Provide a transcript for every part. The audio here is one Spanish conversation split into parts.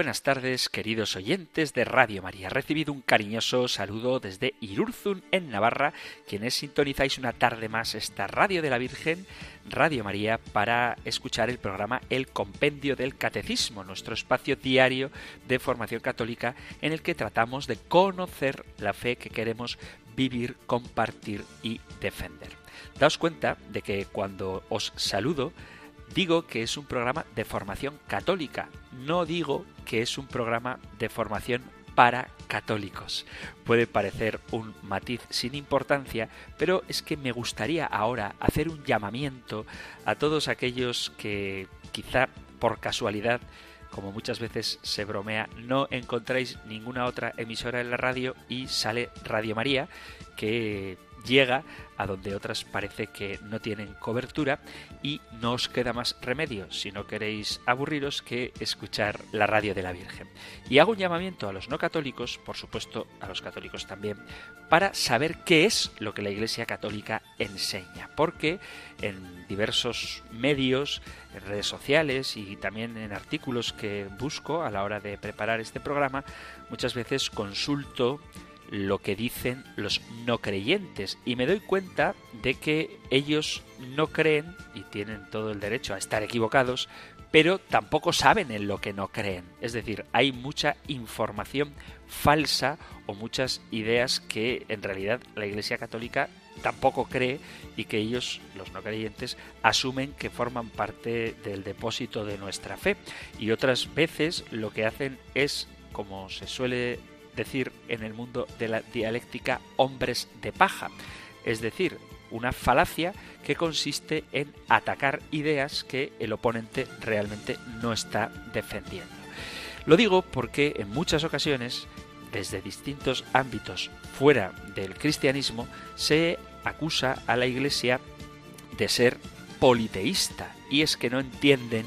Buenas tardes, queridos oyentes de Radio María. Recibido un cariñoso saludo desde Irurzun, en Navarra, quienes sintonizáis una tarde más esta Radio de la Virgen, Radio María, para escuchar el programa El Compendio del Catecismo, nuestro espacio diario de formación católica en el que tratamos de conocer la fe que queremos vivir, compartir y defender. Daos cuenta de que cuando os saludo, digo que es un programa de formación católica, no digo que es un programa de formación para católicos. Puede parecer un matiz sin importancia, pero es que me gustaría ahora hacer un llamamiento a todos aquellos que quizá por casualidad como muchas veces se bromea, no encontráis ninguna otra emisora en la radio y sale Radio María, que llega a donde otras parece que no tienen cobertura y no os queda más remedio, si no queréis aburriros, que escuchar la radio de la Virgen. Y hago un llamamiento a los no católicos, por supuesto a los católicos también, para saber qué es lo que la Iglesia Católica enseña, porque en diversos medios, en redes sociales y también en artículos que busco a la hora de preparar este programa, muchas veces consulto lo que dicen los no creyentes y me doy cuenta de que ellos no creen y tienen todo el derecho a estar equivocados, pero tampoco saben en lo que no creen. Es decir, hay mucha información falsa o muchas ideas que en realidad la Iglesia Católica tampoco cree y que ellos, los no creyentes, asumen que forman parte del depósito de nuestra fe. Y otras veces lo que hacen es, como se suele decir en el mundo de la dialéctica hombres de paja, es decir, una falacia que consiste en atacar ideas que el oponente realmente no está defendiendo. Lo digo porque en muchas ocasiones, desde distintos ámbitos fuera del cristianismo, se acusa a la Iglesia de ser politeísta, y es que no entienden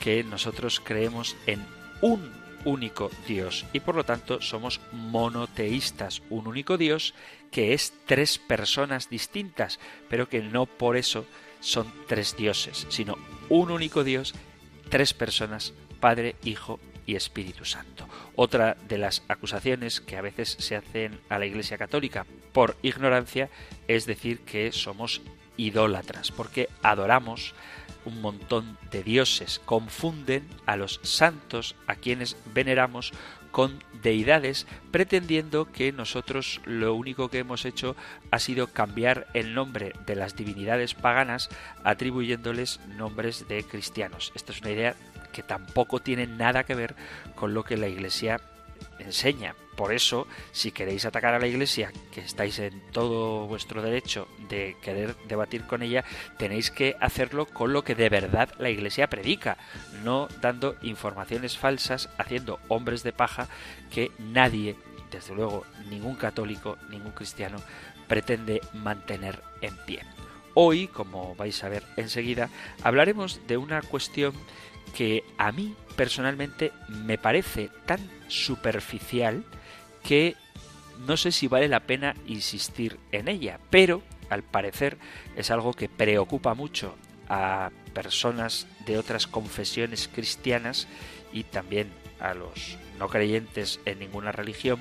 que nosotros creemos en un único Dios y por lo tanto somos monoteístas, un único Dios que es tres personas distintas, pero que no por eso son tres dioses, sino un único Dios, tres personas, Padre, Hijo y Espíritu Santo. Otra de las acusaciones que a veces se hacen a la Iglesia Católica por ignorancia es decir que somos idólatras, porque adoramos un montón de dioses, confunden a los santos a quienes veneramos con deidades, pretendiendo que nosotros lo único que hemos hecho ha sido cambiar el nombre de las divinidades paganas atribuyéndoles nombres de cristianos. Esta es una idea que tampoco tiene nada que ver con lo que la Iglesia enseña. Por eso, si queréis atacar a la Iglesia, que estáis en todo vuestro derecho de querer debatir con ella, tenéis que hacerlo con lo que de verdad la Iglesia predica, no dando informaciones falsas, haciendo hombres de paja que nadie, desde luego ningún católico, ningún cristiano, pretende mantener en pie. Hoy, como vais a ver enseguida, hablaremos de una cuestión que a mí personalmente me parece tan superficial que no sé si vale la pena insistir en ella, pero al parecer es algo que preocupa mucho a personas de otras confesiones cristianas y también a los no creyentes en ninguna religión,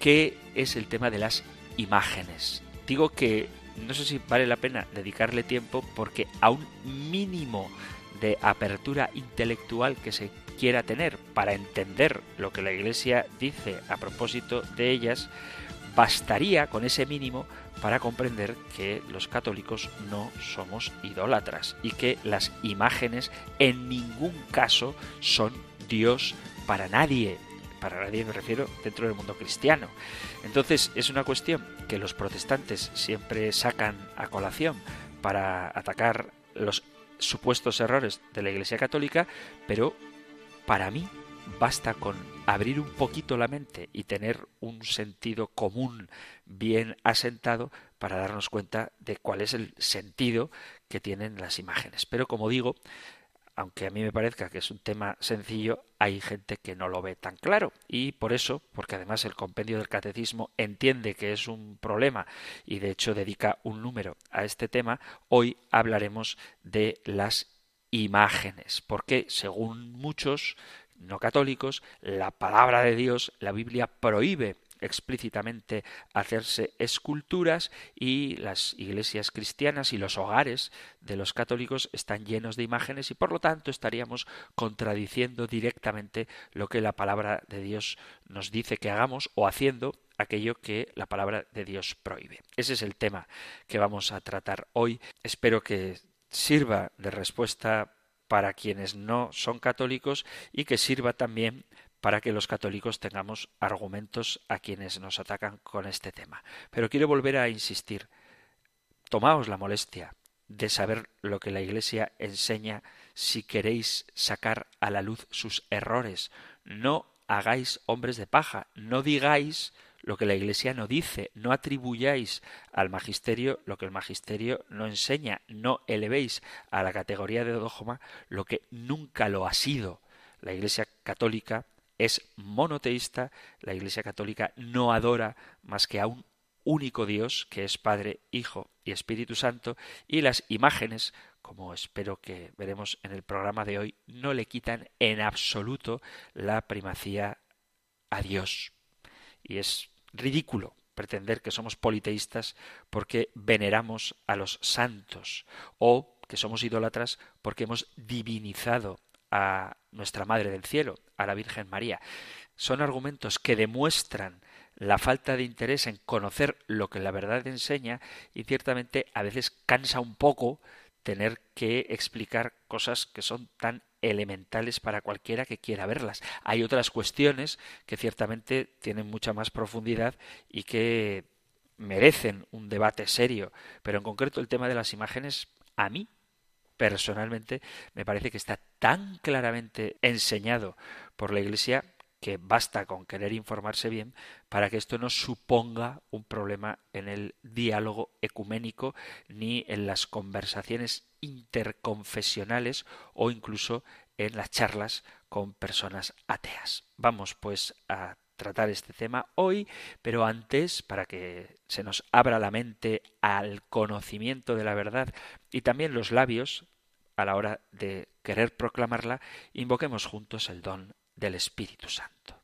que es el tema de las imágenes. Digo que no sé si vale la pena dedicarle tiempo porque a un mínimo de apertura intelectual que se quiera tener para entender lo que la Iglesia dice a propósito de ellas, bastaría con ese mínimo para comprender que los católicos no somos idólatras y que las imágenes en ningún caso son Dios para nadie. Para nadie me refiero dentro del mundo cristiano. Entonces es una cuestión que los protestantes siempre sacan a colación para atacar los supuestos errores de la Iglesia Católica, pero para mí basta con abrir un poquito la mente y tener un sentido común bien asentado para darnos cuenta de cuál es el sentido que tienen las imágenes. Pero como digo, aunque a mí me parezca que es un tema sencillo, hay gente que no lo ve tan claro. Y por eso, porque además el compendio del catecismo entiende que es un problema y de hecho dedica un número a este tema, hoy hablaremos de las imágenes. Porque, según muchos no católicos, la palabra de Dios, la Biblia prohíbe explícitamente hacerse esculturas y las iglesias cristianas y los hogares de los católicos están llenos de imágenes y por lo tanto estaríamos contradiciendo directamente lo que la palabra de Dios nos dice que hagamos o haciendo aquello que la palabra de Dios prohíbe. Ese es el tema que vamos a tratar hoy. Espero que sirva de respuesta para quienes no son católicos y que sirva también para que los católicos tengamos argumentos a quienes nos atacan con este tema. Pero quiero volver a insistir. Tomaos la molestia de saber lo que la Iglesia enseña si queréis sacar a la luz sus errores. No hagáis hombres de paja, no digáis lo que la Iglesia no dice, no atribuyáis al magisterio lo que el magisterio no enseña, no elevéis a la categoría de dogma lo que nunca lo ha sido. La Iglesia católica es monoteísta, la Iglesia Católica no adora más que a un único Dios, que es Padre, Hijo y Espíritu Santo, y las imágenes, como espero que veremos en el programa de hoy, no le quitan en absoluto la primacía a Dios. Y es ridículo pretender que somos politeístas porque veneramos a los santos o que somos idólatras porque hemos divinizado a nuestra Madre del Cielo, a la Virgen María. Son argumentos que demuestran la falta de interés en conocer lo que la verdad enseña y ciertamente a veces cansa un poco tener que explicar cosas que son tan elementales para cualquiera que quiera verlas. Hay otras cuestiones que ciertamente tienen mucha más profundidad y que merecen un debate serio, pero en concreto el tema de las imágenes a mí personalmente me parece que está tan claramente enseñado por la Iglesia que basta con querer informarse bien para que esto no suponga un problema en el diálogo ecuménico ni en las conversaciones interconfesionales o incluso en las charlas con personas ateas. Vamos pues a tratar este tema hoy, pero antes, para que se nos abra la mente al conocimiento de la verdad y también los labios a la hora de querer proclamarla, invoquemos juntos el don del Espíritu Santo.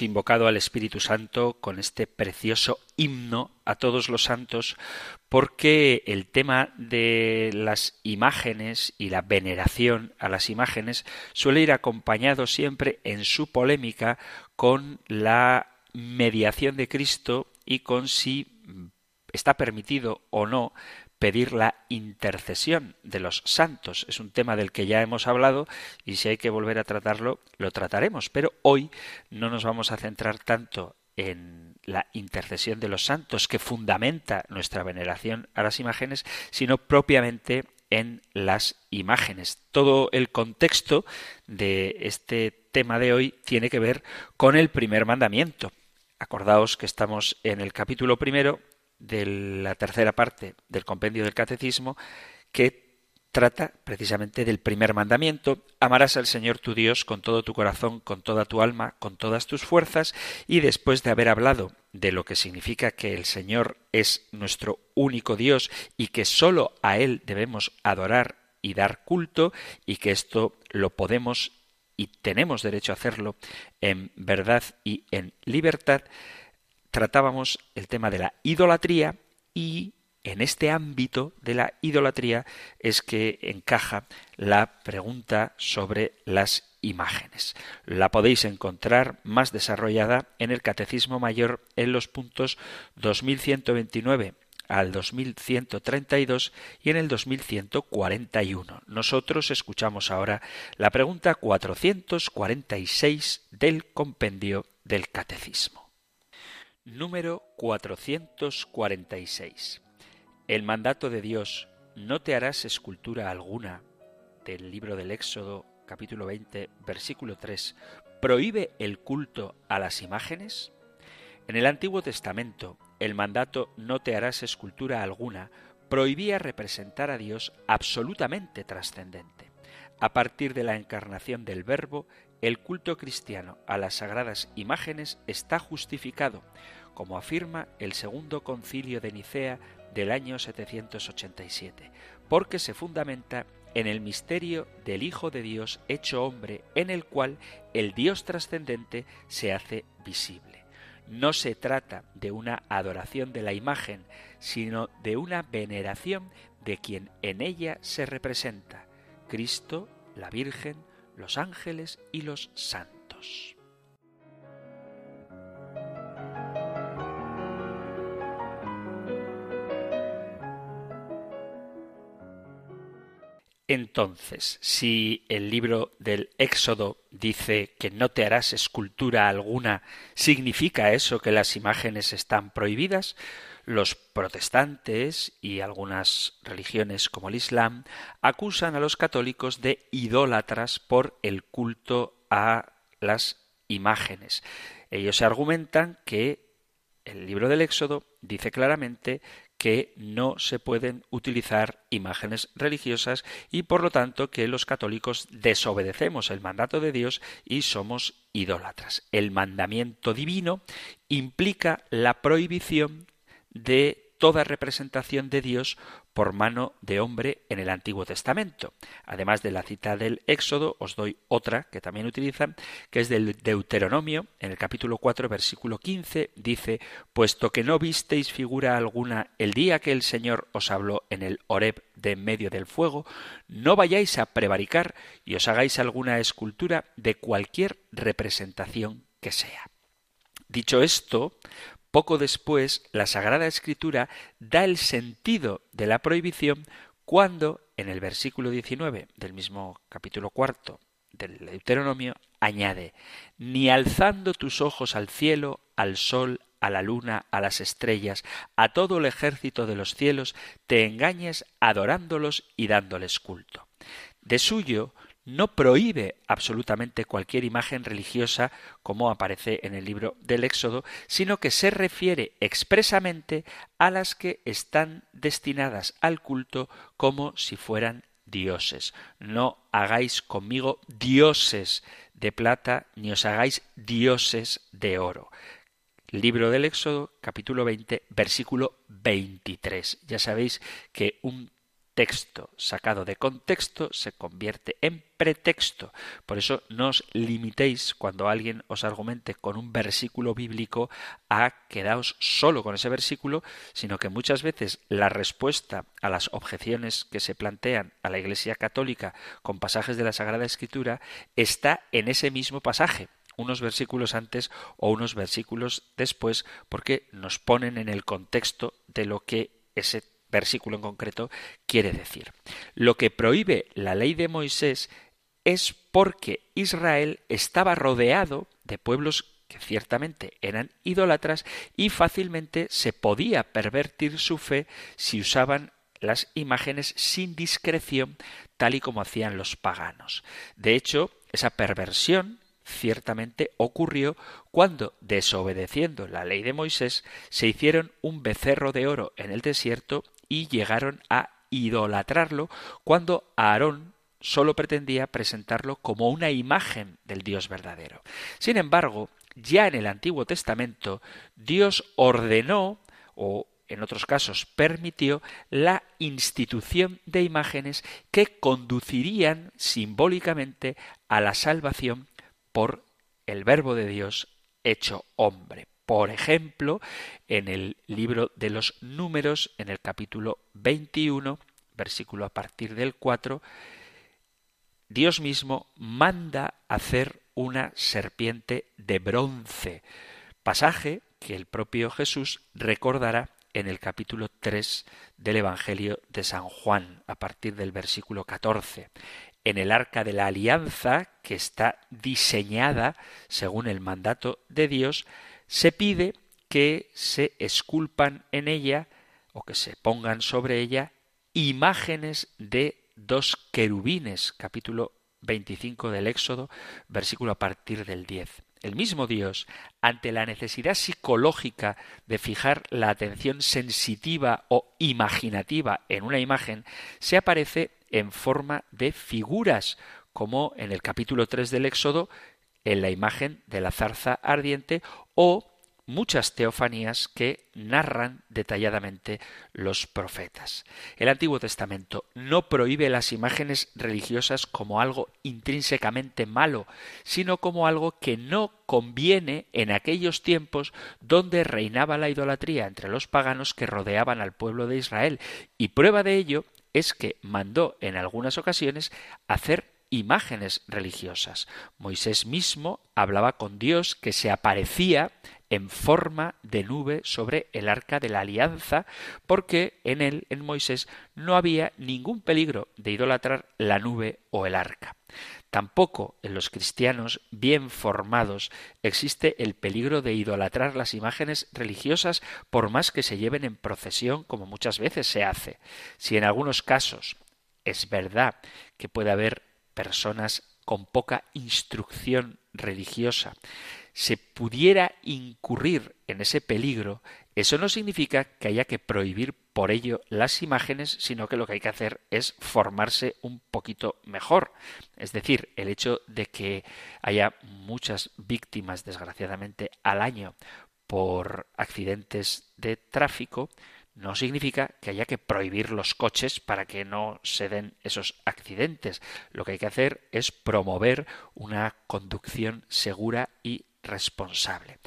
Invocado al Espíritu Santo con este precioso himno a todos los santos porque el tema de las imágenes y la veneración a las imágenes suele ir acompañado siempre en su polémica con la mediación de Cristo y con si está permitido o no pedir la intercesión de los santos. Es un tema del que ya hemos hablado y si hay que volver a tratarlo, lo trataremos. Pero hoy no nos vamos a centrar tanto en la intercesión de los santos que fundamenta nuestra veneración a las imágenes, sino propiamente en las imágenes. Todo el contexto de este tema de hoy tiene que ver con el primer mandamiento. Acordaos que estamos en el capítulo primero de la tercera parte del compendio del catecismo que trata precisamente del primer mandamiento, amarás al Señor tu Dios con todo tu corazón, con toda tu alma, con todas tus fuerzas, y después de haber hablado de lo que significa que el Señor es nuestro único Dios y que sólo a Él debemos adorar y dar culto, y que esto lo podemos y tenemos derecho a hacerlo en verdad y en libertad, tratábamos el tema de la idolatría y en este ámbito de la idolatría es que encaja la pregunta sobre las imágenes. La podéis encontrar más desarrollada en el Catecismo Mayor en los puntos 2129 al 2132 y en el 2141. Nosotros escuchamos ahora la pregunta 446 del compendio del Catecismo. Número 446. El mandato de Dios, no te harás escultura alguna, del libro del Éxodo, capítulo 20, versículo 3, prohíbe el culto a las imágenes? En el Antiguo Testamento, el mandato no te harás escultura alguna prohibía representar a Dios absolutamente trascendente. A partir de la encarnación del Verbo, el culto cristiano a las sagradas imágenes está justificado, como afirma el segundo concilio de Nicea del año 787, porque se fundamenta en el misterio del Hijo de Dios hecho hombre, en el cual el Dios trascendente se hace visible. No se trata de una adoración de la imagen, sino de una veneración de quien en ella se representa, Cristo, la Virgen, los ángeles y los santos. Entonces, si el libro del Éxodo dice que no te harás escultura alguna, ¿significa eso que las imágenes están prohibidas? Los protestantes y algunas religiones como el Islam acusan a los católicos de idólatras por el culto a las imágenes. Ellos argumentan que el libro del Éxodo dice claramente que no se pueden utilizar imágenes religiosas y por lo tanto que los católicos desobedecemos el mandato de Dios y somos idólatras. El mandamiento divino implica la prohibición de toda representación de Dios por mano de hombre en el Antiguo Testamento. Además de la cita del Éxodo, os doy otra que también utilizan, que es del Deuteronomio, en el capítulo 4, versículo 15, dice, puesto que no visteis figura alguna el día que el Señor os habló en el Horeb de en medio del fuego, no vayáis a prevaricar y os hagáis alguna escultura de cualquier representación que sea. Dicho esto, poco después, la Sagrada Escritura da el sentido de la prohibición cuando, en el versículo 19 del mismo capítulo cuarto del Deuteronomio, añade, ni alzando tus ojos al cielo, al sol, a la luna, a las estrellas, a todo el ejército de los cielos, te engañes adorándolos y dándoles culto. De suyo, no prohíbe absolutamente cualquier imagen religiosa como aparece en el libro del Éxodo, sino que se refiere expresamente a las que están destinadas al culto como si fueran dioses. No hagáis conmigo dioses de plata, ni os hagáis dioses de oro. Libro del Éxodo, capítulo 20, versículo 23. Ya sabéis que un texto sacado de contexto se convierte en pretexto. Por eso no os limitéis cuando alguien os argumente con un versículo bíblico a quedaos solo con ese versículo, sino que muchas veces la respuesta a las objeciones que se plantean a la Iglesia Católica con pasajes de la Sagrada Escritura está en ese mismo pasaje unos versículos antes o unos versículos después, porque nos ponen en el contexto de lo que ese versículo en concreto quiere decir. Lo que prohíbe la ley de Moisés es porque Israel estaba rodeado de pueblos que ciertamente eran idólatras y fácilmente se podía pervertir su fe si usaban las imágenes sin discreción, tal y como hacían los paganos. De hecho, esa perversión ciertamente ocurrió cuando, desobedeciendo la ley de Moisés, se hicieron un becerro de oro en el desierto y llegaron a idolatrarlo cuando Aarón solo pretendía presentarlo como una imagen del Dios verdadero. Sin embargo, ya en el Antiguo Testamento, Dios ordenó o en otros casos permitió la institución de imágenes que conducirían simbólicamente a la salvación por el Verbo de Dios hecho hombre. Por ejemplo, en el libro de los números, en el capítulo 21, versículo a partir del 4, Dios mismo manda hacer una serpiente de bronce, pasaje que el propio Jesús recordará en el capítulo 3 del Evangelio de San Juan, a partir del versículo 14. En el arca de la alianza, que está diseñada según el mandato de Dios, se pide que se esculpan en ella o que se pongan sobre ella imágenes de dos querubines, capítulo 25 del Éxodo, versículo a partir del 10. El mismo Dios, ante la necesidad psicológica de fijar la atención sensitiva o imaginativa en una imagen, se aparece en forma de figuras, como en el capítulo 3 del Éxodo, en la imagen de la zarza ardiente o muchas teofanías que narran detalladamente los profetas. El Antiguo Testamento no prohíbe las imágenes religiosas como algo intrínsecamente malo, sino como algo que no conviene en aquellos tiempos donde reinaba la idolatría entre los paganos que rodeaban al pueblo de Israel, y prueba de ello es que mandó en algunas ocasiones hacer imágenes religiosas. Moisés mismo hablaba con Dios que se aparecía en forma de nube sobre el arca de la alianza, porque en él, en Moisés, no había ningún peligro de idolatrar la nube o el arca. Tampoco en los cristianos bien formados existe el peligro de idolatrar las imágenes religiosas por más que se lleven en procesión como muchas veces se hace. Si en algunos casos es verdad que puede haber personas con poca instrucción religiosa, se pudiera incurrir en ese peligro, eso no significa que haya que prohibir por ello las imágenes, sino que lo que hay que hacer es formarse un poquito mejor. Es decir, el hecho de que haya muchas víctimas, desgraciadamente, al año por accidentes de tráfico, no significa que haya que prohibir los coches para que no se den esos accidentes. Lo que hay que hacer es promover una conducción segura y responsable.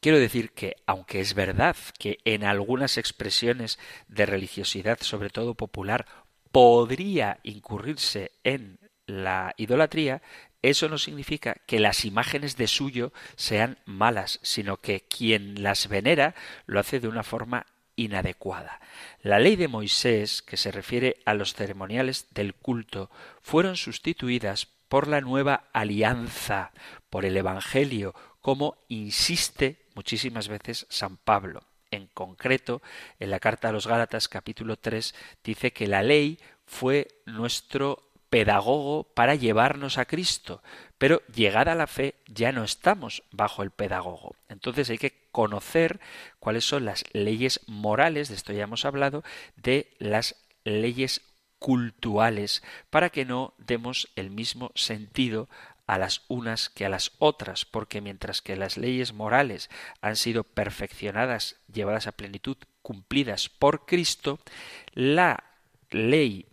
Quiero decir que, aunque es verdad que en algunas expresiones de religiosidad, sobre todo popular, podría incurrirse en la idolatría, eso no significa que las imágenes de suyo sean malas, sino que quien las venera lo hace de una forma inadecuada. La ley de Moisés, que se refiere a los ceremoniales del culto, fueron sustituidas por la nueva alianza, por el Evangelio, como insiste muchísimas veces San Pablo. En concreto, en la carta a los Gálatas capítulo 3 dice que la ley fue nuestro pedagogo para llevarnos a Cristo, pero llegada la fe ya no estamos bajo el pedagogo. Entonces hay que conocer cuáles son las leyes morales, de esto ya hemos hablado, de las leyes cultuales, para que no demos el mismo sentido a las unas que a las otras, porque mientras que las leyes morales han sido perfeccionadas, llevadas a plenitud, cumplidas por Cristo, la ley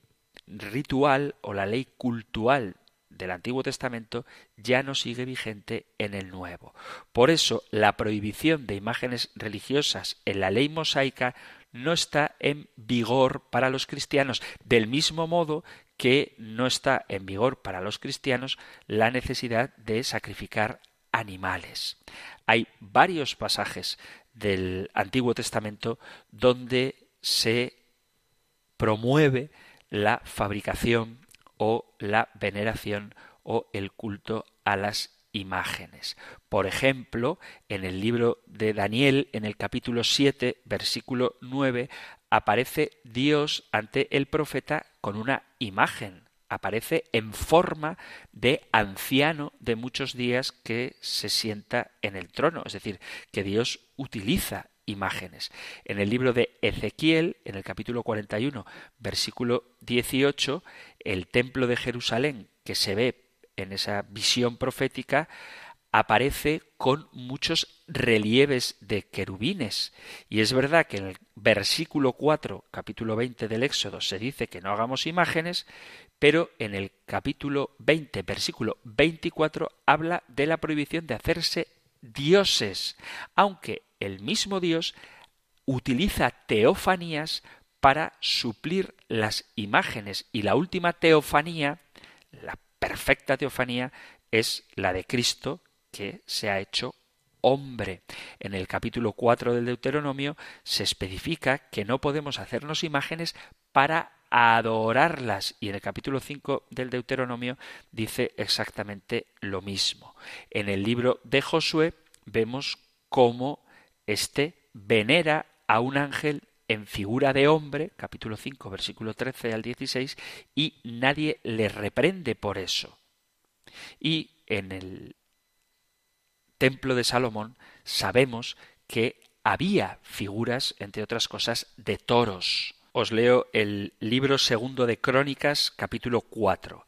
ritual o la ley cultural del Antiguo Testamento ya no sigue vigente en el Nuevo. Por eso la prohibición de imágenes religiosas en la ley mosaica no está en vigor para los cristianos, del mismo modo que no está en vigor para los cristianos la necesidad de sacrificar animales. Hay varios pasajes del Antiguo Testamento donde se promueve la fabricación o la veneración o el culto a las imágenes. Por ejemplo, en el libro de Daniel, en el capítulo 7, versículo 9, aparece Dios ante el profeta con una imagen. Aparece en forma de anciano de muchos días que se sienta en el trono. Es decir, que Dios utiliza imágenes. En el libro de Ezequiel, en el capítulo 41, versículo 18, el templo de Jerusalén que se ve en esa visión profética aparece con muchos relieves de querubines. Y es verdad que en el versículo 4, capítulo 20 del Éxodo, se dice que no hagamos imágenes, pero en el capítulo 20, versículo 24, habla de la prohibición de hacerse dioses, aunque el mismo Dios utiliza teofanías para suplir las imágenes y la última teofanía, la perfecta teofanía, es la de Cristo que se ha hecho hombre. En el capítulo 4 del Deuteronomio se especifica que no podemos hacernos imágenes para adorarlas. Y en el capítulo 5 del Deuteronomio dice exactamente lo mismo. En el libro de Josué vemos cómo éste venera a un ángel en figura de hombre, capítulo 5, versículo 13 al 16, y nadie le reprende por eso. Y en el templo de Salomón sabemos que había figuras, entre otras cosas, de toros. Os leo el libro segundo de Crónicas, capítulo 4.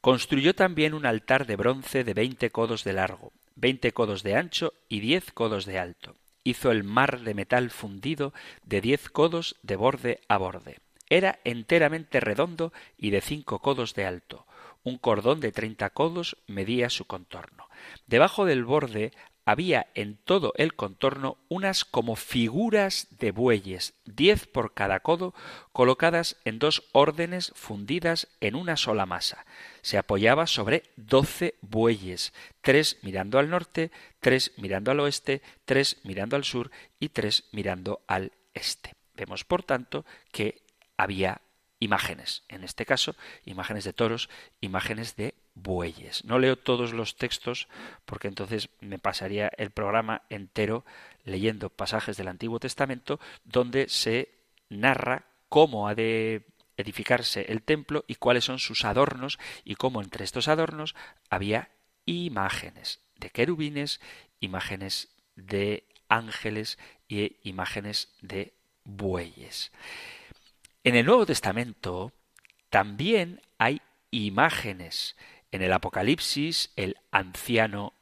Construyó también un altar de bronce de veinte codos de largo, veinte codos de ancho y diez codos de alto hizo el mar de metal fundido de diez codos de borde a borde. Era enteramente redondo y de cinco codos de alto. Un cordón de treinta codos medía su contorno. Debajo del borde había en todo el contorno unas como figuras de bueyes, diez por cada codo, colocadas en dos órdenes fundidas en una sola masa. Se apoyaba sobre doce bueyes, tres mirando al norte, tres mirando al oeste, tres mirando al sur y tres mirando al este. Vemos, por tanto, que había imágenes, en este caso, imágenes de toros, imágenes de bueyes. No leo todos los textos porque entonces me pasaría el programa entero leyendo pasajes del Antiguo Testamento donde se narra cómo ha de edificarse el templo y cuáles son sus adornos y cómo entre estos adornos había imágenes de querubines, imágenes de ángeles y imágenes de bueyes. En el Nuevo Testamento también hay imágenes en el Apocalipsis, el anciano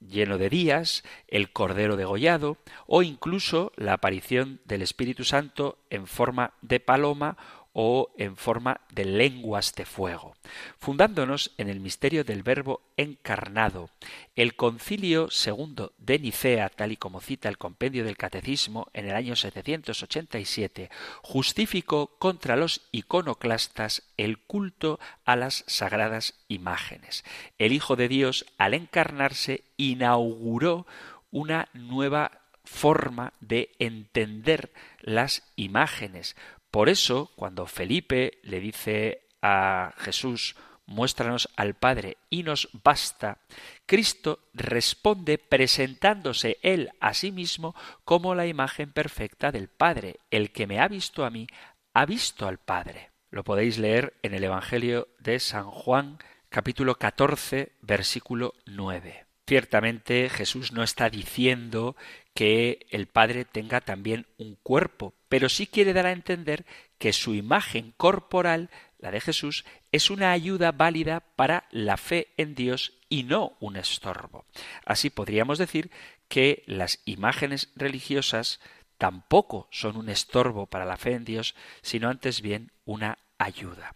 lleno de días, el cordero degollado, o incluso la aparición del Espíritu Santo en forma de paloma o en forma de lenguas de fuego. Fundándonos en el misterio del Verbo encarnado, el concilio segundo de Nicea, tal y como cita el compendio del Catecismo en el año 787, justificó contra los iconoclastas el culto a las sagradas imágenes. El Hijo de Dios, al encarnarse, inauguró una nueva forma de entender las imágenes, por eso, cuando Felipe le dice a Jesús, muéstranos al Padre y nos basta, Cristo responde presentándose él a sí mismo como la imagen perfecta del Padre. El que me ha visto a mí, ha visto al Padre. lo podéis leer en el Evangelio de San Juan, capítulo 14, versículo 9. Ciertamente Jesús no está diciendo que el Padre tenga también un cuerpo, pero sí quiere dar a entender que su imagen corporal, la de Jesús, es una ayuda válida para la fe en Dios y no un estorbo. Así podríamos decir que las imágenes religiosas tampoco son un estorbo para la fe en Dios, sino antes bien una ayuda.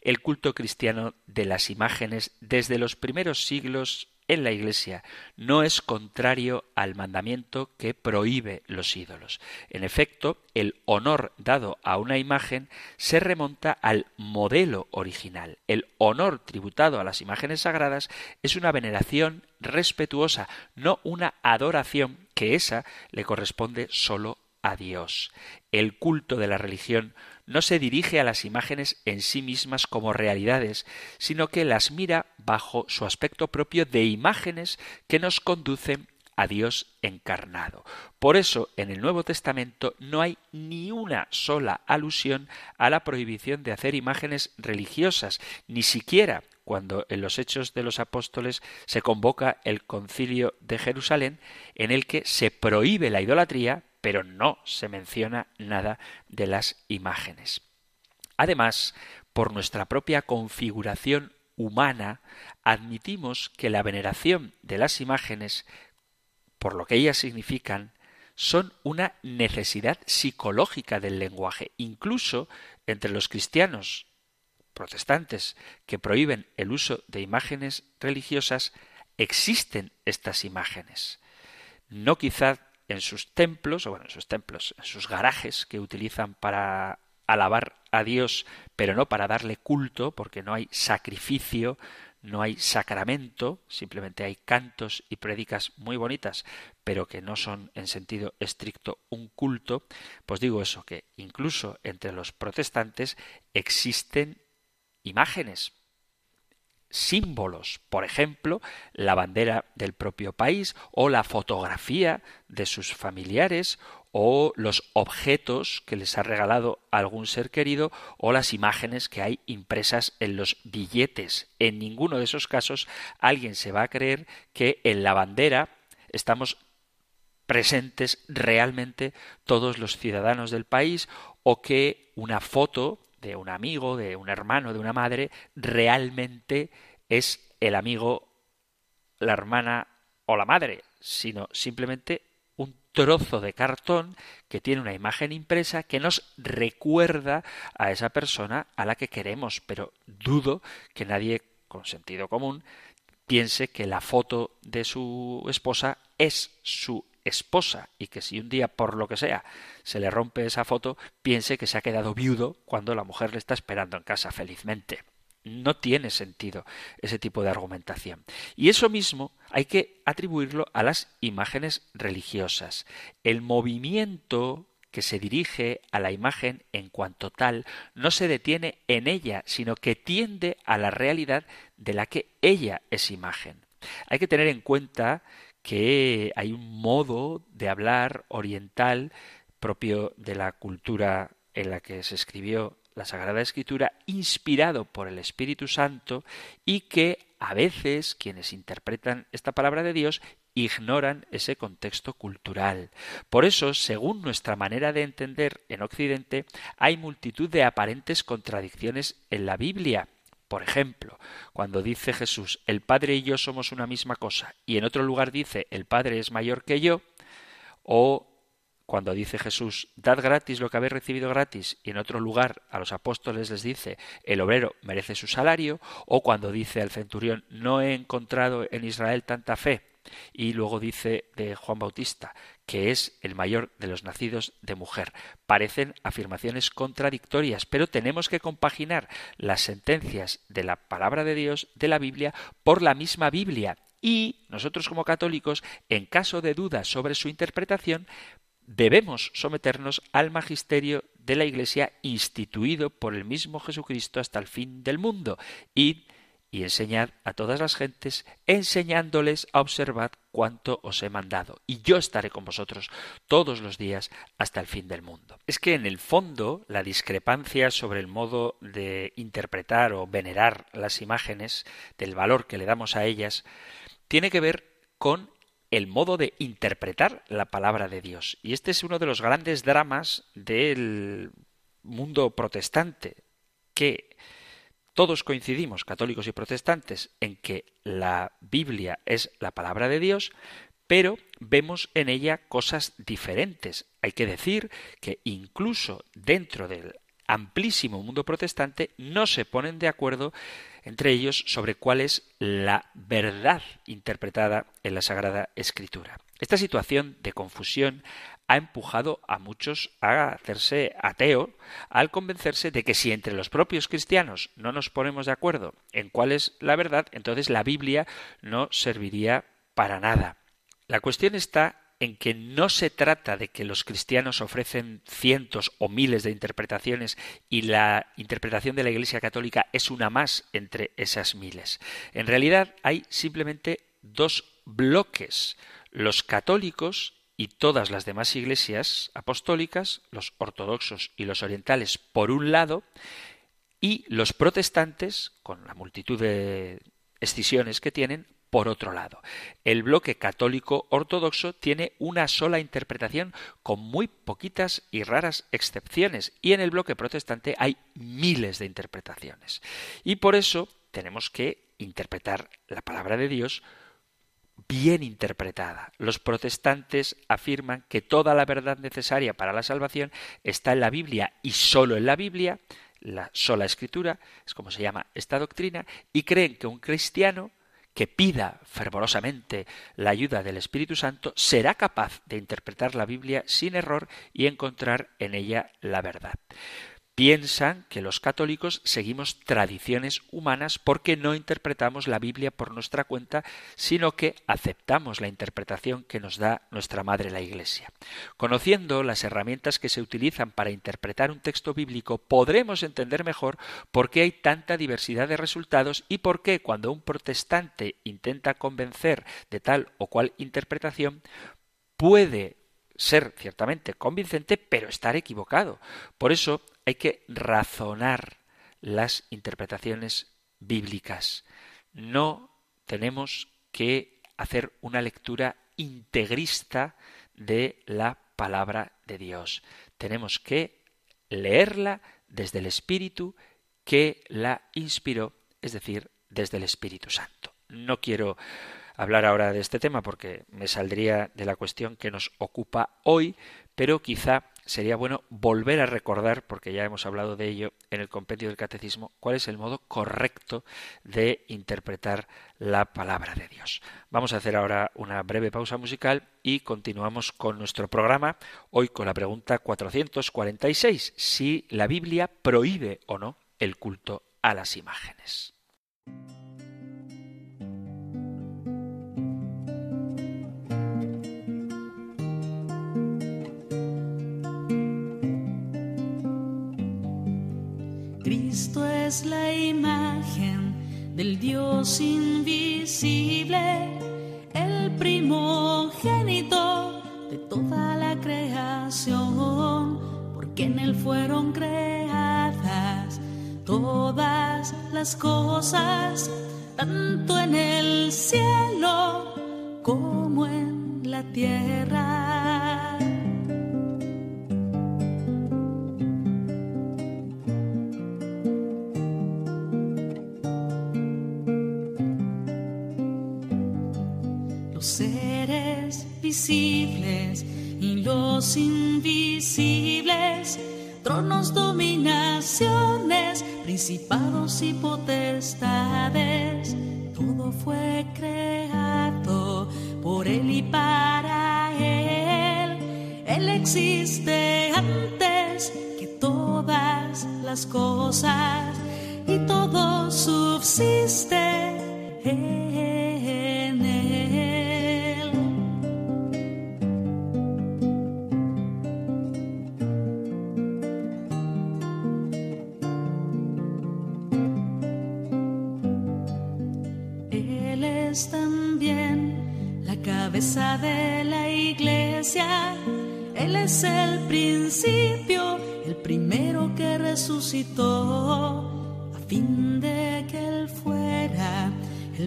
El culto cristiano de las imágenes desde los primeros siglos en la Iglesia no es contrario al mandamiento que prohíbe los ídolos. En efecto, el honor dado a una imagen se remonta al modelo original. El honor tributado a las imágenes sagradas es una veneración respetuosa, no una adoración que esa le corresponde solo a Dios. El culto de la religión no se dirige a las imágenes en sí mismas como realidades, sino que las mira bajo su aspecto propio de imágenes que nos conducen a Dios encarnado. Por eso en el Nuevo Testamento no hay ni una sola alusión a la prohibición de hacer imágenes religiosas, ni siquiera cuando en los Hechos de los Apóstoles se convoca el concilio de Jerusalén en el que se prohíbe la idolatría, pero no se menciona nada de las imágenes. Además, por nuestra propia configuración humana, admitimos que la veneración de las imágenes, por lo que ellas significan, son una necesidad psicológica del lenguaje. Incluso entre los cristianos protestantes que prohíben el uso de imágenes religiosas, existen estas imágenes. No quizá en sus templos, o bueno, en sus templos, en sus garajes que utilizan para alabar a Dios, pero no para darle culto, porque no hay sacrificio, no hay sacramento, simplemente hay cantos y prédicas muy bonitas, pero que no son en sentido estricto un culto, pues digo eso, que incluso entre los protestantes existen imágenes, símbolos, por ejemplo, la bandera del propio país o la fotografía de sus familiares o los objetos que les ha regalado algún ser querido o las imágenes que hay impresas en los billetes. En ninguno de esos casos alguien se va a creer que en la bandera estamos presentes realmente todos los ciudadanos del país o que una foto de un amigo, de un hermano, de una madre, realmente es el amigo, la hermana o la madre, sino simplemente un trozo de cartón que tiene una imagen impresa que nos recuerda a esa persona a la que queremos, pero dudo que nadie con sentido común piense que la foto de su esposa es su esposa y que si un día por lo que sea se le rompe esa foto, piense que se ha quedado viudo cuando la mujer le está esperando en casa felizmente. No tiene sentido ese tipo de argumentación. Y eso mismo hay que atribuirlo a las imágenes religiosas. El movimiento que se dirige a la imagen en cuanto tal no se detiene en ella, sino que tiende a la realidad de la que ella es imagen. Hay que tener en cuenta que hay un modo de hablar oriental propio de la cultura en la que se escribió la Sagrada Escritura, inspirado por el Espíritu Santo y que a veces quienes interpretan esta palabra de Dios ignoran ese contexto cultural. Por eso, según nuestra manera de entender en Occidente, hay multitud de aparentes contradicciones en la Biblia. Por ejemplo, cuando dice Jesús, el Padre y yo somos una misma cosa, y en otro lugar dice, el Padre es mayor que yo, o cuando dice Jesús, dad gratis lo que habéis recibido gratis, y en otro lugar a los apóstoles les dice, el obrero merece su salario, o cuando dice al centurión, no he encontrado en Israel tanta fe, y luego dice de Juan Bautista, que es el mayor de los nacidos de mujer. Parecen afirmaciones contradictorias, pero tenemos que compaginar las sentencias de la palabra de Dios, de la Biblia, por la misma Biblia. Y nosotros como católicos, en caso de dudas sobre su interpretación, debemos someternos al magisterio de la Iglesia instituido por el mismo Jesucristo hasta el fin del mundo. y y enseñad a todas las gentes, enseñándoles a observar cuanto os he mandado, y yo estaré con vosotros todos los días hasta el fin del mundo. Es que en el fondo la discrepancia sobre el modo de interpretar o venerar las imágenes, del valor que le damos a ellas, tiene que ver con el modo de interpretar la palabra de Dios. Y este es uno de los grandes dramas del mundo protestante, que todos coincidimos, católicos y protestantes, en que la Biblia es la palabra de Dios, pero vemos en ella cosas diferentes. Hay que decir que incluso dentro del amplísimo mundo protestante no se ponen de acuerdo entre ellos sobre cuál es la verdad interpretada en la Sagrada Escritura. Esta situación de confusión ha empujado a muchos a hacerse ateo al convencerse de que si entre los propios cristianos no nos ponemos de acuerdo en cuál es la verdad, entonces la Biblia no serviría para nada. La cuestión está en que no se trata de que los cristianos ofrecen cientos o miles de interpretaciones y la interpretación de la Iglesia Católica es una más entre esas miles. En realidad hay simplemente dos bloques. Los católicos y todas las demás iglesias apostólicas, los ortodoxos y los orientales por un lado, y los protestantes, con la multitud de escisiones que tienen, por otro lado. El bloque católico ortodoxo tiene una sola interpretación con muy poquitas y raras excepciones, y en el bloque protestante hay miles de interpretaciones. Y por eso tenemos que interpretar la palabra de Dios bien interpretada. Los protestantes afirman que toda la verdad necesaria para la salvación está en la Biblia y solo en la Biblia, la sola escritura, es como se llama esta doctrina, y creen que un cristiano que pida fervorosamente la ayuda del Espíritu Santo será capaz de interpretar la Biblia sin error y encontrar en ella la verdad piensan que los católicos seguimos tradiciones humanas porque no interpretamos la Biblia por nuestra cuenta, sino que aceptamos la interpretación que nos da nuestra Madre la Iglesia. Conociendo las herramientas que se utilizan para interpretar un texto bíblico, podremos entender mejor por qué hay tanta diversidad de resultados y por qué cuando un protestante intenta convencer de tal o cual interpretación, puede ser ciertamente convincente, pero estar equivocado. Por eso hay que razonar las interpretaciones bíblicas. No tenemos que hacer una lectura integrista de la palabra de Dios. Tenemos que leerla desde el Espíritu que la inspiró, es decir, desde el Espíritu Santo. No quiero hablar ahora de este tema porque me saldría de la cuestión que nos ocupa hoy, pero quizá sería bueno volver a recordar, porque ya hemos hablado de ello en el compendio del catecismo, cuál es el modo correcto de interpretar la palabra de Dios. Vamos a hacer ahora una breve pausa musical y continuamos con nuestro programa, hoy con la pregunta 446, si la Biblia prohíbe o no el culto a las imágenes. Cristo es la imagen del Dios invisible, el primogénito de toda la creación, porque en él fueron creadas todas las cosas, tanto en el cielo como en la tierra. Y los invisibles, tronos, dominaciones, principados y potestades,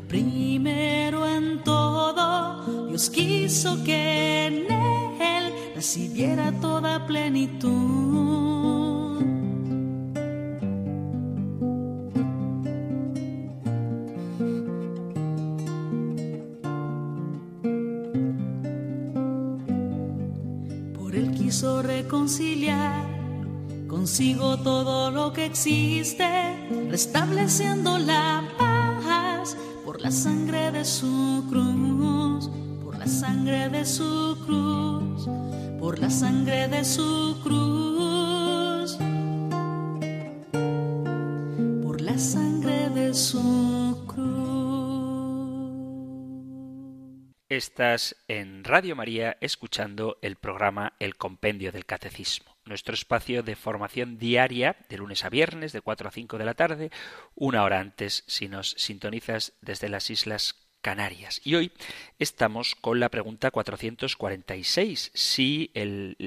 primero en todo. Dios quiso que en Él recibiera toda plenitud. reconciliar consigo todo lo que existe, restableciendo su cruz, por la sangre de su cruz, por la sangre de su cruz, por la sangre de su Estás en Radio María escuchando el programa El Compendio del Catecismo, nuestro espacio de formación diaria de lunes a viernes de 4 a 5 de la tarde, una hora antes si nos sintonizas desde las Islas Canarias. Y hoy estamos con la pregunta 446, si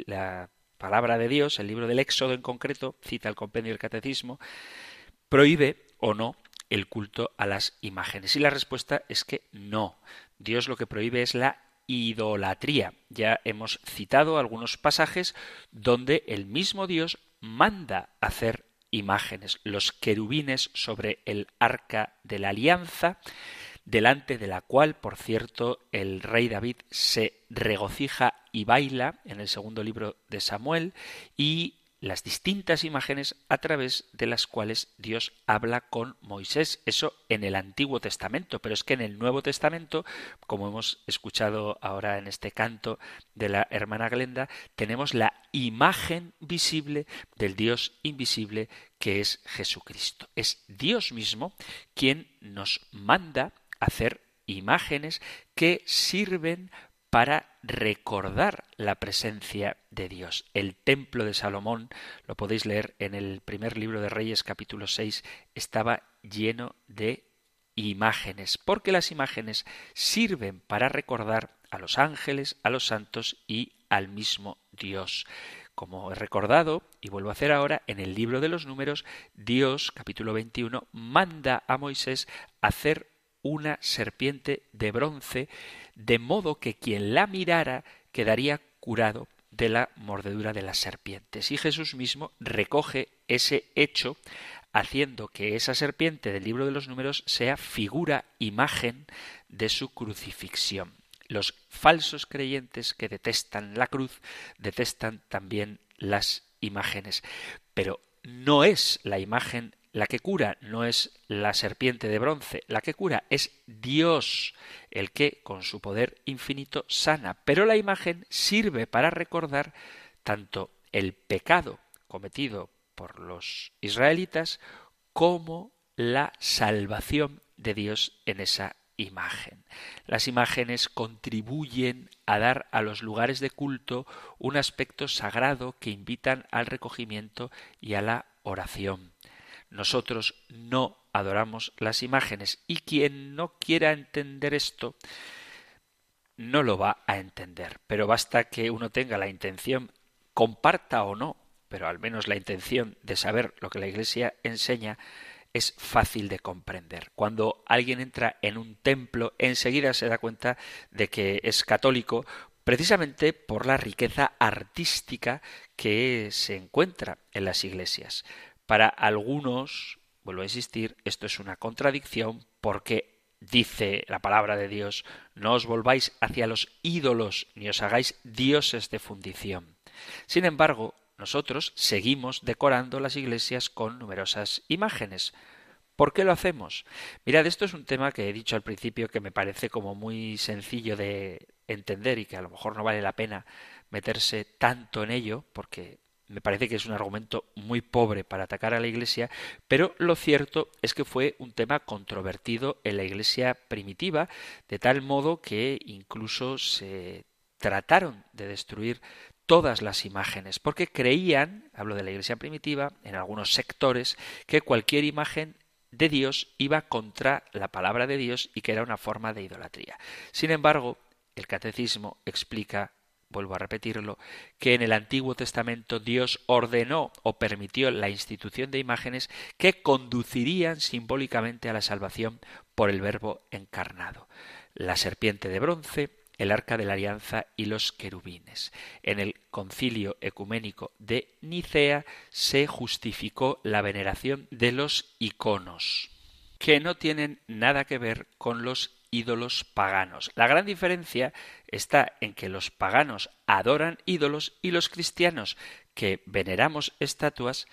la palabra de Dios, el libro del Éxodo en concreto, cita el Compendio del Catecismo, prohíbe o no el culto a las imágenes. Y la respuesta es que no. Dios lo que prohíbe es la idolatría. Ya hemos citado algunos pasajes donde el mismo Dios manda hacer imágenes. Los querubines sobre el arca de la alianza, delante de la cual, por cierto, el rey David se regocija y baila en el segundo libro de Samuel, y las distintas imágenes a través de las cuales Dios habla con Moisés. Eso en el Antiguo Testamento, pero es que en el Nuevo Testamento, como hemos escuchado ahora en este canto de la hermana Glenda, tenemos la imagen visible del Dios invisible que es Jesucristo. Es Dios mismo quien nos manda hacer imágenes que sirven para recordar la presencia de Dios. El templo de Salomón, lo podéis leer en el primer libro de Reyes capítulo 6, estaba lleno de imágenes, porque las imágenes sirven para recordar a los ángeles, a los santos y al mismo Dios. Como he recordado, y vuelvo a hacer ahora, en el libro de los números, Dios, capítulo 21, manda a Moisés hacer una serpiente de bronce de modo que quien la mirara quedaría curado de la mordedura de las serpientes. Y Jesús mismo recoge ese hecho haciendo que esa serpiente del libro de los números sea figura, imagen de su crucifixión. Los falsos creyentes que detestan la cruz detestan también las imágenes, pero no es la imagen la que cura no es la serpiente de bronce, la que cura es Dios, el que con su poder infinito sana. Pero la imagen sirve para recordar tanto el pecado cometido por los israelitas como la salvación de Dios en esa imagen. Las imágenes contribuyen a dar a los lugares de culto un aspecto sagrado que invitan al recogimiento y a la oración. Nosotros no adoramos las imágenes y quien no quiera entender esto no lo va a entender, pero basta que uno tenga la intención, comparta o no, pero al menos la intención de saber lo que la Iglesia enseña, es fácil de comprender. Cuando alguien entra en un templo, enseguida se da cuenta de que es católico precisamente por la riqueza artística que se encuentra en las iglesias. Para algunos, vuelvo a insistir, esto es una contradicción porque dice la palabra de Dios, no os volváis hacia los ídolos ni os hagáis dioses de fundición. Sin embargo, nosotros seguimos decorando las iglesias con numerosas imágenes. ¿Por qué lo hacemos? Mirad, esto es un tema que he dicho al principio que me parece como muy sencillo de entender y que a lo mejor no vale la pena meterse tanto en ello, porque me parece que es un argumento muy pobre para atacar a la Iglesia, pero lo cierto es que fue un tema controvertido en la Iglesia primitiva, de tal modo que incluso se trataron de destruir todas las imágenes, porque creían, hablo de la Iglesia primitiva, en algunos sectores, que cualquier imagen de Dios iba contra la palabra de Dios y que era una forma de idolatría. Sin embargo, El catecismo explica vuelvo a repetirlo, que en el Antiguo Testamento Dios ordenó o permitió la institución de imágenes que conducirían simbólicamente a la salvación por el Verbo encarnado. La serpiente de bronce, el arca de la alianza y los querubines. En el concilio ecuménico de Nicea se justificó la veneración de los iconos, que no tienen nada que ver con los ídolos paganos. La gran diferencia está en que los paganos adoran ídolos y los cristianos que veneramos estatuas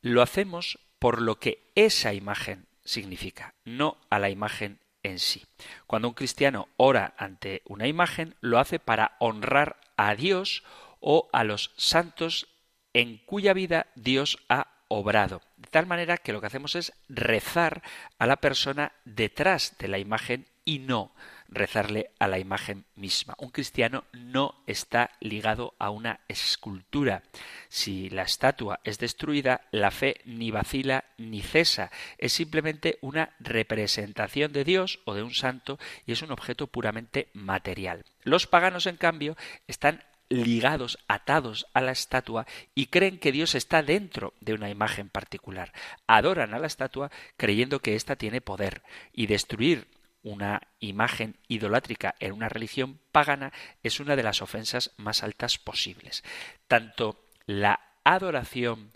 lo hacemos por lo que esa imagen significa, no a la imagen en sí. Cuando un cristiano ora ante una imagen, lo hace para honrar a Dios o a los santos en cuya vida Dios ha obrado. De tal manera que lo que hacemos es rezar a la persona detrás de la imagen y no rezarle a la imagen misma. Un cristiano no está ligado a una escultura. Si la estatua es destruida, la fe ni vacila ni cesa. Es simplemente una representación de Dios o de un santo y es un objeto puramente material. Los paganos, en cambio, están ligados, atados a la estatua y creen que Dios está dentro de una imagen particular. Adoran a la estatua creyendo que ésta tiene poder y destruir una imagen idolátrica en una religión pagana es una de las ofensas más altas posibles. Tanto la adoración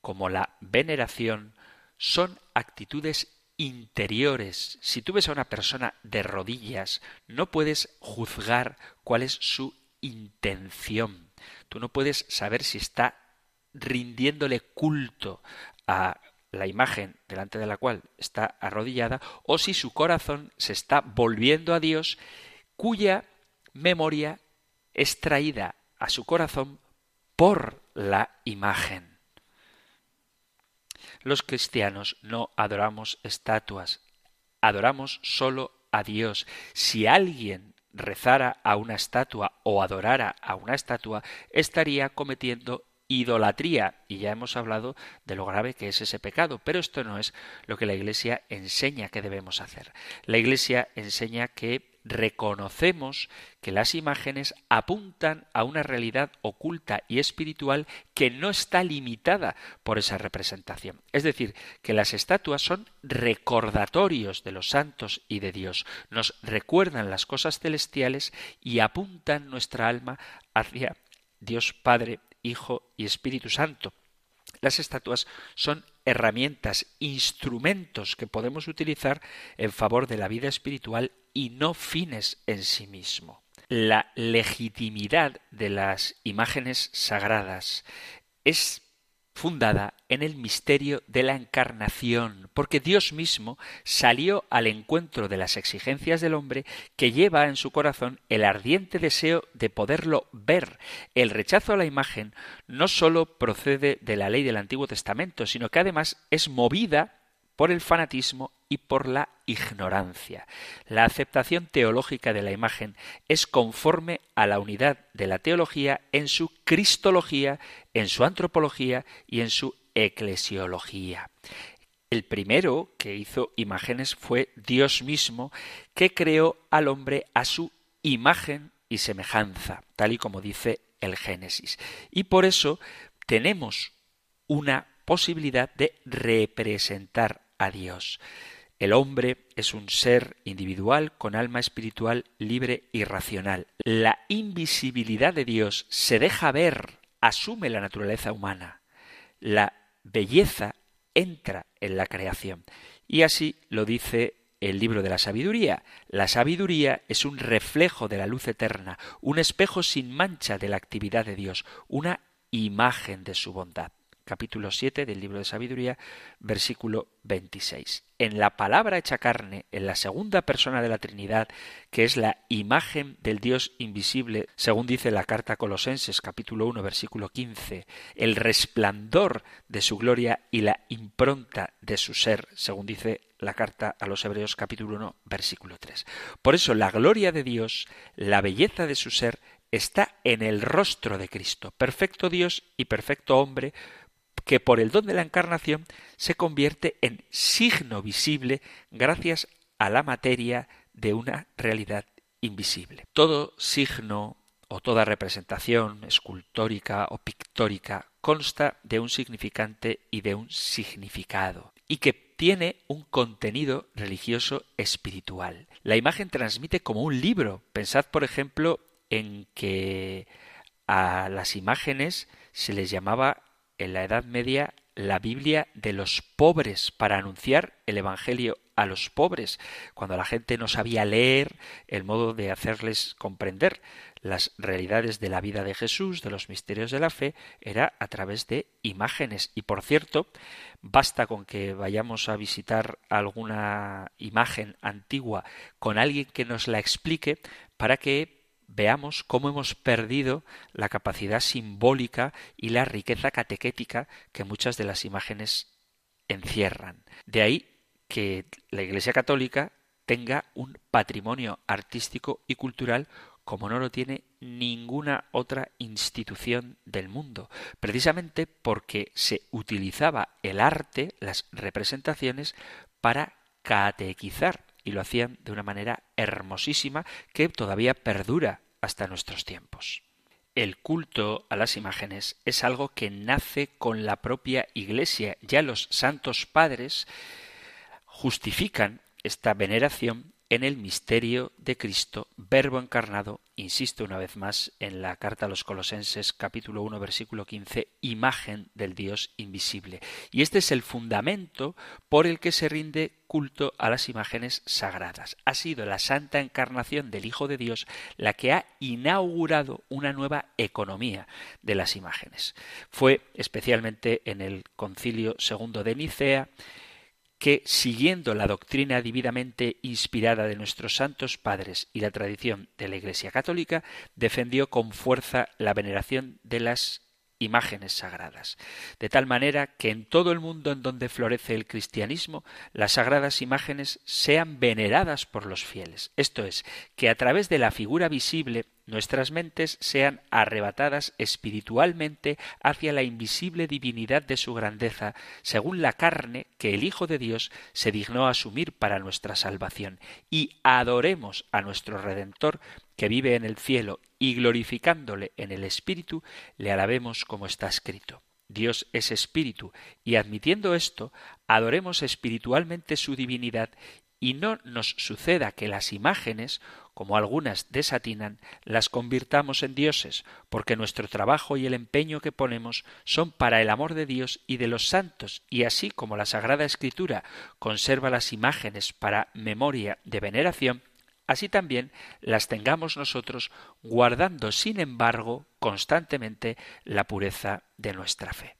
como la veneración son actitudes interiores. Si tú ves a una persona de rodillas, no puedes juzgar cuál es su intención. Tú no puedes saber si está rindiéndole culto a la imagen delante de la cual está arrodillada o si su corazón se está volviendo a Dios cuya memoria es traída a su corazón por la imagen. Los cristianos no adoramos estatuas, adoramos solo a Dios. Si alguien rezara a una estatua o adorara a una estatua, estaría cometiendo idolatría. Y ya hemos hablado de lo grave que es ese pecado, pero esto no es lo que la Iglesia enseña que debemos hacer. La Iglesia enseña que reconocemos que las imágenes apuntan a una realidad oculta y espiritual que no está limitada por esa representación. Es decir, que las estatuas son recordatorios de los santos y de Dios, nos recuerdan las cosas celestiales y apuntan nuestra alma hacia Dios Padre Hijo y Espíritu Santo. Las estatuas son herramientas, instrumentos que podemos utilizar en favor de la vida espiritual y no fines en sí mismo. La legitimidad de las imágenes sagradas es fundada en el misterio de la encarnación, porque Dios mismo salió al encuentro de las exigencias del hombre que lleva en su corazón el ardiente deseo de poderlo ver. El rechazo a la imagen no sólo procede de la ley del Antiguo Testamento, sino que además es movida por el fanatismo y por la ignorancia. La aceptación teológica de la imagen es conforme a la unidad de la teología en su cristología, en su antropología y en su eclesiología. El primero que hizo imágenes fue Dios mismo, que creó al hombre a su imagen y semejanza, tal y como dice el Génesis. Y por eso tenemos una posibilidad de representar a Dios. El hombre es un ser individual con alma espiritual libre y racional. La invisibilidad de Dios se deja ver, asume la naturaleza humana. La belleza entra en la creación. Y así lo dice el libro de la sabiduría. La sabiduría es un reflejo de la luz eterna, un espejo sin mancha de la actividad de Dios, una imagen de su bondad capítulo 7 del libro de sabiduría, versículo 26. En la palabra hecha carne, en la segunda persona de la Trinidad, que es la imagen del Dios invisible, según dice la carta a Colosenses, capítulo 1, versículo 15, el resplandor de su gloria y la impronta de su ser, según dice la carta a los Hebreos, capítulo 1, versículo 3. Por eso la gloria de Dios, la belleza de su ser, está en el rostro de Cristo, perfecto Dios y perfecto hombre, que por el don de la encarnación se convierte en signo visible gracias a la materia de una realidad invisible. Todo signo o toda representación escultórica o pictórica consta de un significante y de un significado, y que tiene un contenido religioso espiritual. La imagen transmite como un libro. Pensad, por ejemplo, en que a las imágenes se les llamaba en la Edad Media la Biblia de los pobres para anunciar el Evangelio a los pobres, cuando la gente no sabía leer, el modo de hacerles comprender las realidades de la vida de Jesús, de los misterios de la fe, era a través de imágenes. Y por cierto, basta con que vayamos a visitar alguna imagen antigua con alguien que nos la explique para que veamos cómo hemos perdido la capacidad simbólica y la riqueza catequética que muchas de las imágenes encierran. De ahí que la Iglesia Católica tenga un patrimonio artístico y cultural como no lo tiene ninguna otra institución del mundo, precisamente porque se utilizaba el arte, las representaciones, para catequizar, y lo hacían de una manera hermosísima que todavía perdura hasta nuestros tiempos. El culto a las imágenes es algo que nace con la propia Iglesia. Ya los santos padres justifican esta veneración en el misterio de Cristo, verbo encarnado, insisto una vez más en la carta a los Colosenses capítulo 1 versículo 15, imagen del Dios invisible. Y este es el fundamento por el que se rinde culto a las imágenes sagradas. Ha sido la santa encarnación del Hijo de Dios la que ha inaugurado una nueva economía de las imágenes. Fue especialmente en el concilio segundo de Nicea, que, siguiendo la doctrina divinamente inspirada de nuestros santos padres y la tradición de la Iglesia católica, defendió con fuerza la veneración de las imágenes sagradas, de tal manera que en todo el mundo en donde florece el cristianismo, las sagradas imágenes sean veneradas por los fieles. Esto es, que a través de la figura visible nuestras mentes sean arrebatadas espiritualmente hacia la invisible divinidad de su grandeza, según la carne que el Hijo de Dios se dignó asumir para nuestra salvación, y adoremos a nuestro Redentor que vive en el cielo, y glorificándole en el Espíritu, le alabemos como está escrito. Dios es espíritu, y admitiendo esto, adoremos espiritualmente su divinidad y no nos suceda que las imágenes, como algunas desatinan, las convirtamos en dioses, porque nuestro trabajo y el empeño que ponemos son para el amor de Dios y de los santos, y así como la Sagrada Escritura conserva las imágenes para memoria de veneración, así también las tengamos nosotros guardando, sin embargo, constantemente la pureza de nuestra fe.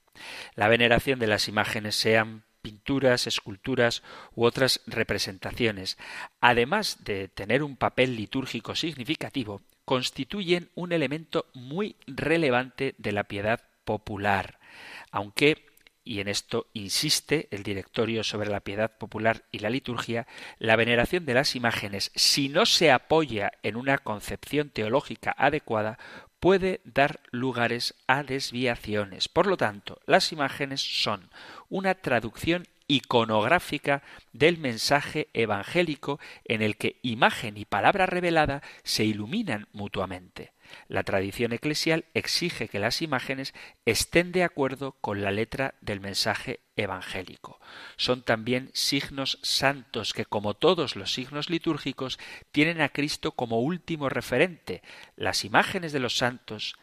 La veneración de las imágenes sean pinturas, esculturas u otras representaciones, además de tener un papel litúrgico significativo, constituyen un elemento muy relevante de la piedad popular, aunque y en esto insiste el directorio sobre la piedad popular y la liturgia, la veneración de las imágenes, si no se apoya en una concepción teológica adecuada, puede dar lugares a desviaciones. Por lo tanto, las imágenes son una traducción iconográfica del mensaje evangélico en el que imagen y palabra revelada se iluminan mutuamente. La tradición eclesial exige que las imágenes estén de acuerdo con la letra del mensaje evangélico. Son también signos santos que, como todos los signos litúrgicos, tienen a Cristo como último referente. Las imágenes de los santos,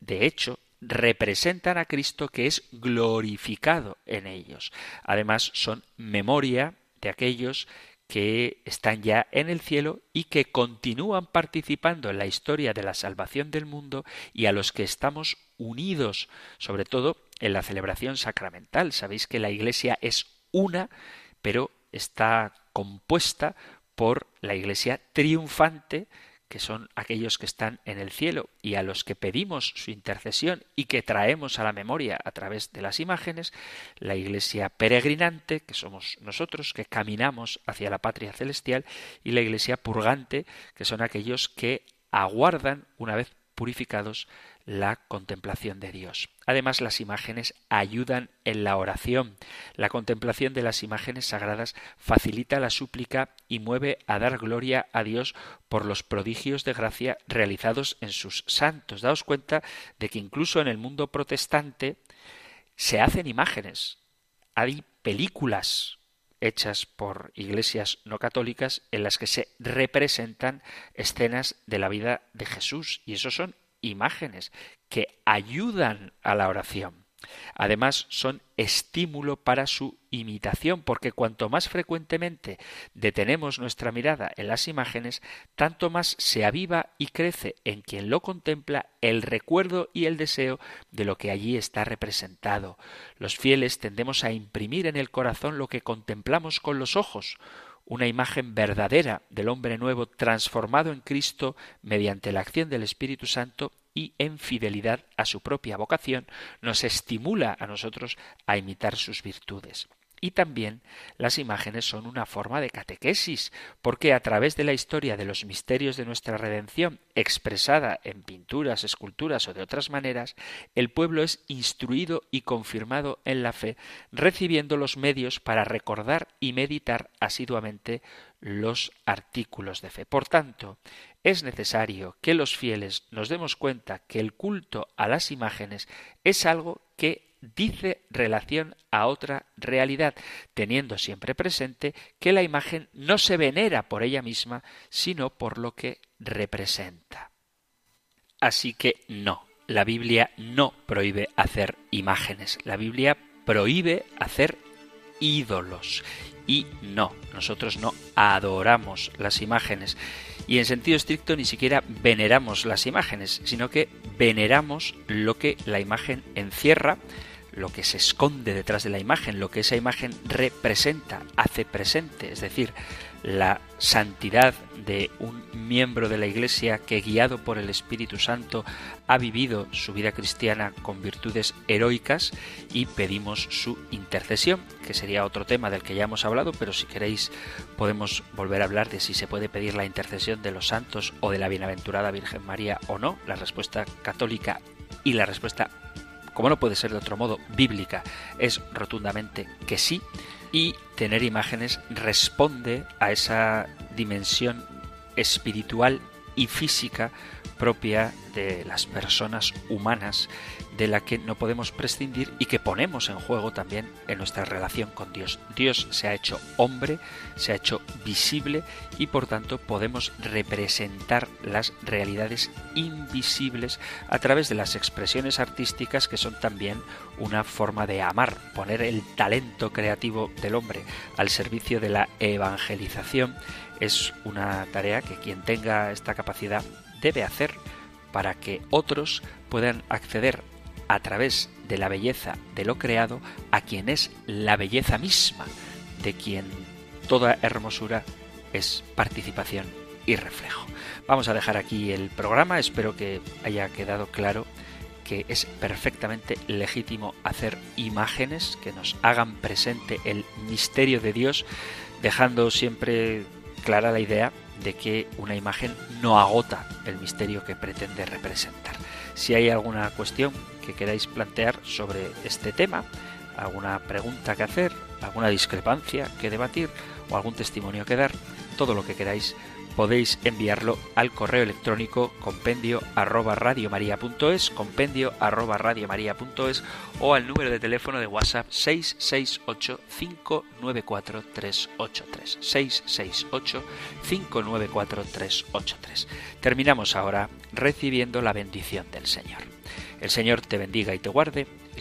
de hecho, representan a Cristo que es glorificado en ellos. Además, son memoria de aquellos que están ya en el cielo y que continúan participando en la historia de la salvación del mundo y a los que estamos unidos, sobre todo en la celebración sacramental. Sabéis que la Iglesia es una, pero está compuesta por la Iglesia triunfante que son aquellos que están en el cielo y a los que pedimos su intercesión y que traemos a la memoria a través de las imágenes, la iglesia peregrinante, que somos nosotros, que caminamos hacia la patria celestial, y la iglesia purgante, que son aquellos que aguardan, una vez purificados, la contemplación de Dios. Además, las imágenes ayudan en la oración. La contemplación de las imágenes sagradas facilita la súplica y mueve a dar gloria a Dios por los prodigios de gracia realizados en sus santos. Daos cuenta de que incluso en el mundo protestante se hacen imágenes. Hay películas hechas por iglesias no católicas en las que se representan escenas de la vida de Jesús y eso son imágenes que ayudan a la oración. Además, son estímulo para su imitación, porque cuanto más frecuentemente detenemos nuestra mirada en las imágenes, tanto más se aviva y crece en quien lo contempla el recuerdo y el deseo de lo que allí está representado. Los fieles tendemos a imprimir en el corazón lo que contemplamos con los ojos, una imagen verdadera del hombre nuevo transformado en Cristo mediante la acción del Espíritu Santo y en fidelidad a su propia vocación, nos estimula a nosotros a imitar sus virtudes. Y también las imágenes son una forma de catequesis, porque a través de la historia de los misterios de nuestra redención, expresada en pinturas, esculturas o de otras maneras, el pueblo es instruido y confirmado en la fe, recibiendo los medios para recordar y meditar asiduamente los artículos de fe. Por tanto, es necesario que los fieles nos demos cuenta que el culto a las imágenes es algo que dice relación a otra realidad, teniendo siempre presente que la imagen no se venera por ella misma, sino por lo que representa. Así que no, la Biblia no prohíbe hacer imágenes, la Biblia prohíbe hacer ídolos. Y no, nosotros no adoramos las imágenes y en sentido estricto ni siquiera veneramos las imágenes, sino que veneramos lo que la imagen encierra, lo que se esconde detrás de la imagen, lo que esa imagen representa, hace presente, es decir, la santidad de un miembro de la Iglesia que guiado por el Espíritu Santo ha vivido su vida cristiana con virtudes heroicas y pedimos su intercesión, que sería otro tema del que ya hemos hablado, pero si queréis podemos volver a hablar de si se puede pedir la intercesión de los santos o de la bienaventurada Virgen María o no. La respuesta católica y la respuesta como no puede ser de otro modo, bíblica, es rotundamente que sí, y tener imágenes responde a esa dimensión espiritual y física propia de las personas humanas de la que no podemos prescindir y que ponemos en juego también en nuestra relación con Dios. Dios se ha hecho hombre, se ha hecho visible y por tanto podemos representar las realidades invisibles a través de las expresiones artísticas que son también una forma de amar, poner el talento creativo del hombre al servicio de la evangelización es una tarea que quien tenga esta capacidad debe hacer para que otros puedan acceder a través de la belleza de lo creado a quien es la belleza misma, de quien toda hermosura es participación y reflejo. Vamos a dejar aquí el programa, espero que haya quedado claro que es perfectamente legítimo hacer imágenes que nos hagan presente el misterio de Dios, dejando siempre clara la idea de que una imagen no agota el misterio que pretende representar. Si hay alguna cuestión que queráis plantear sobre este tema, alguna pregunta que hacer, alguna discrepancia que debatir o algún testimonio que dar, todo lo que queráis podéis enviarlo al correo electrónico compendio arroba radiomaria.es, compendio arroba radiomaria.es o al número de teléfono de WhatsApp 668 594 383 668 594 383. Terminamos ahora recibiendo la bendición del Señor. El Señor te bendiga y te guarde,